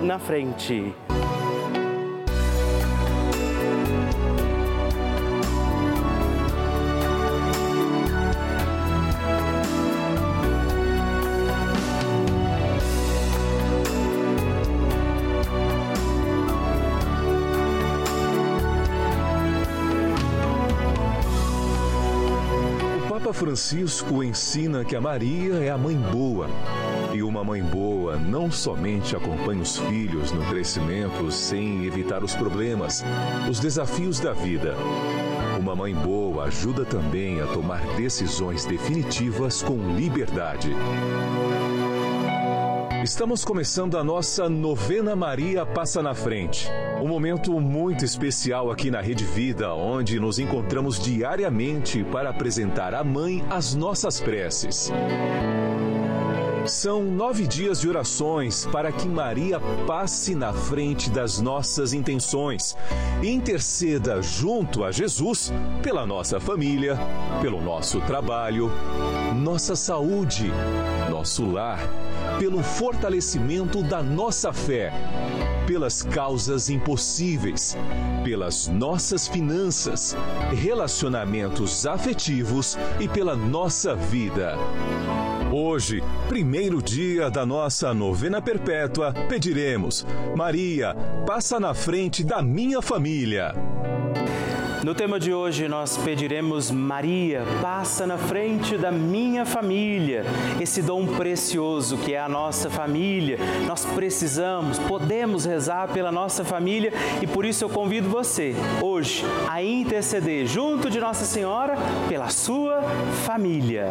na frente. Francisco ensina que a Maria é a mãe boa. E uma mãe boa não somente acompanha os filhos no crescimento sem evitar os problemas, os desafios da vida. Uma mãe boa ajuda também a tomar decisões definitivas com liberdade. Estamos começando a nossa novena Maria Passa na Frente. Um momento muito especial aqui na Rede Vida, onde nos encontramos diariamente para apresentar à Mãe as nossas preces. São nove dias de orações para que Maria passe na frente das nossas intenções e interceda junto a Jesus pela nossa família, pelo nosso trabalho, nossa saúde, nosso lar, pelo fortalecimento da nossa fé, pelas causas impossíveis, pelas nossas finanças, relacionamentos afetivos e pela nossa vida. Hoje, primeiro dia da nossa novena perpétua, pediremos: Maria, passa na frente da minha família. No tema de hoje, nós pediremos: Maria, passa na frente da minha família. Esse dom precioso que é a nossa família. Nós precisamos, podemos rezar pela nossa família e por isso eu convido você, hoje, a interceder junto de Nossa Senhora pela sua família.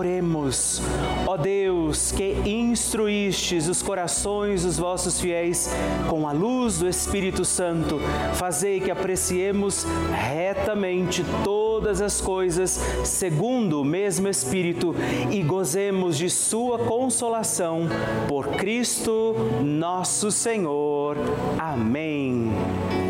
Oremos. Ó Deus, que instruístes os corações dos vossos fiéis com a luz do Espírito Santo, fazei que apreciemos retamente todas as coisas segundo o mesmo Espírito e gozemos de sua consolação por Cristo nosso Senhor. Amém.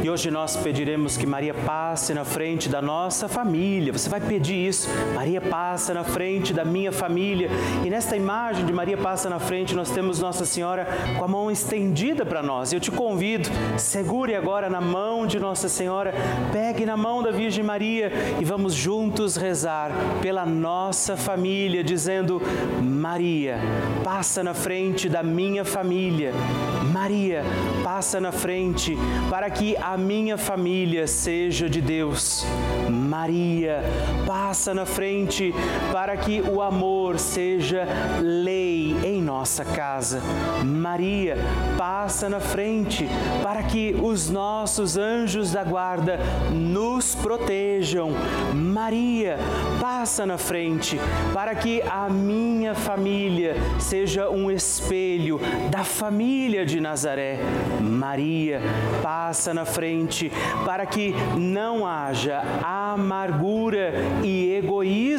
E hoje nós pediremos que Maria passe na frente da nossa família. Você vai pedir isso. Maria passa na frente da minha família. E nesta imagem de Maria passa na frente, nós temos Nossa Senhora com a mão estendida para nós. Eu te convido, segure agora na mão de Nossa Senhora, pegue na mão da Virgem Maria e vamos juntos rezar pela nossa família, dizendo: Maria, passa na frente da minha família. Maria, passa na frente para que a minha família seja de Deus. Maria, passa na frente para que o amor seja lei em nossa casa. Maria, passa na frente para que os nossos anjos da guarda nos protejam. Maria, passa na frente para que a minha família seja um espelho da família de Nazaré. Maria, passa na frente para que não haja amargura e egoísmo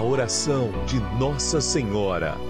a oração de Nossa Senhora.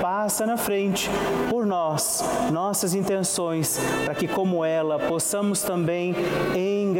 passa na frente por nós, nossas intenções, para que como ela possamos também engrandecer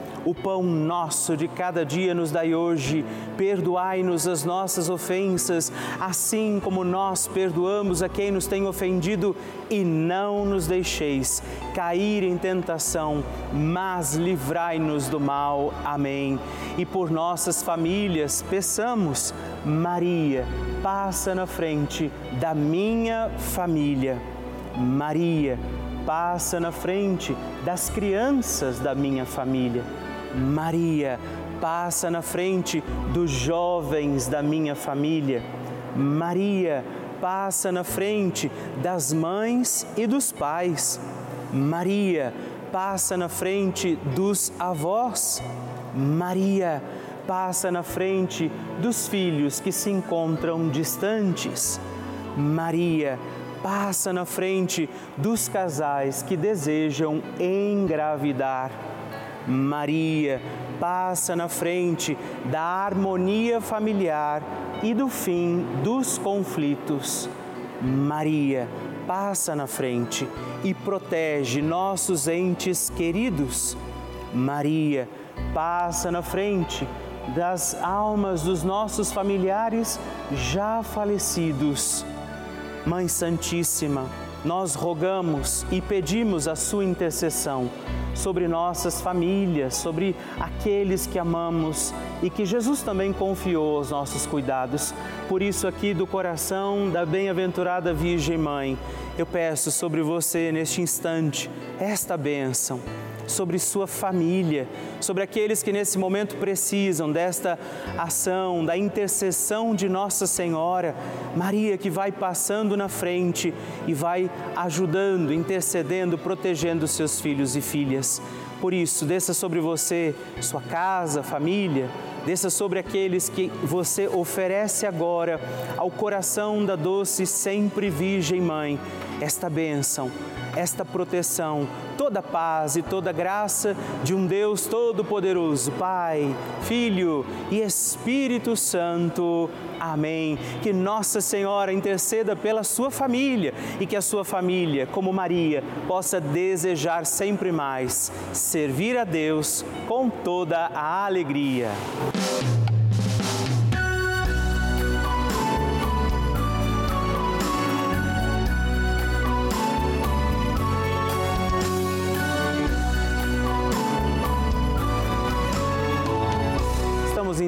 O pão nosso de cada dia nos dai hoje. Perdoai-nos as nossas ofensas, assim como nós perdoamos a quem nos tem ofendido, e não nos deixeis cair em tentação, mas livrai-nos do mal. Amém. E por nossas famílias, peçamos, Maria, passa na frente da minha família. Maria, passa na frente das crianças da minha família. Maria, passa na frente dos jovens da minha família. Maria, passa na frente das mães e dos pais. Maria, passa na frente dos avós. Maria, passa na frente dos filhos que se encontram distantes. Maria, passa na frente dos casais que desejam engravidar. Maria passa na frente da harmonia familiar e do fim dos conflitos. Maria passa na frente e protege nossos entes queridos. Maria passa na frente das almas dos nossos familiares já falecidos. Mãe Santíssima, nós rogamos e pedimos a sua intercessão sobre nossas famílias, sobre aqueles que amamos e que Jesus também confiou aos nossos cuidados. Por isso, aqui do coração da bem-aventurada Virgem Mãe, eu peço sobre você neste instante esta bênção sobre sua família, sobre aqueles que nesse momento precisam desta ação, da intercessão de Nossa Senhora, Maria que vai passando na frente e vai ajudando, intercedendo, protegendo seus filhos e filhas. Por isso, desça sobre você, sua casa, família, desça sobre aqueles que você oferece agora ao coração da doce sempre Virgem Mãe, esta bênção esta proteção, toda paz e toda graça de um Deus Todo-Poderoso, Pai, Filho e Espírito Santo. Amém. Que Nossa Senhora interceda pela sua família e que a sua família, como Maria, possa desejar sempre mais servir a Deus com toda a alegria.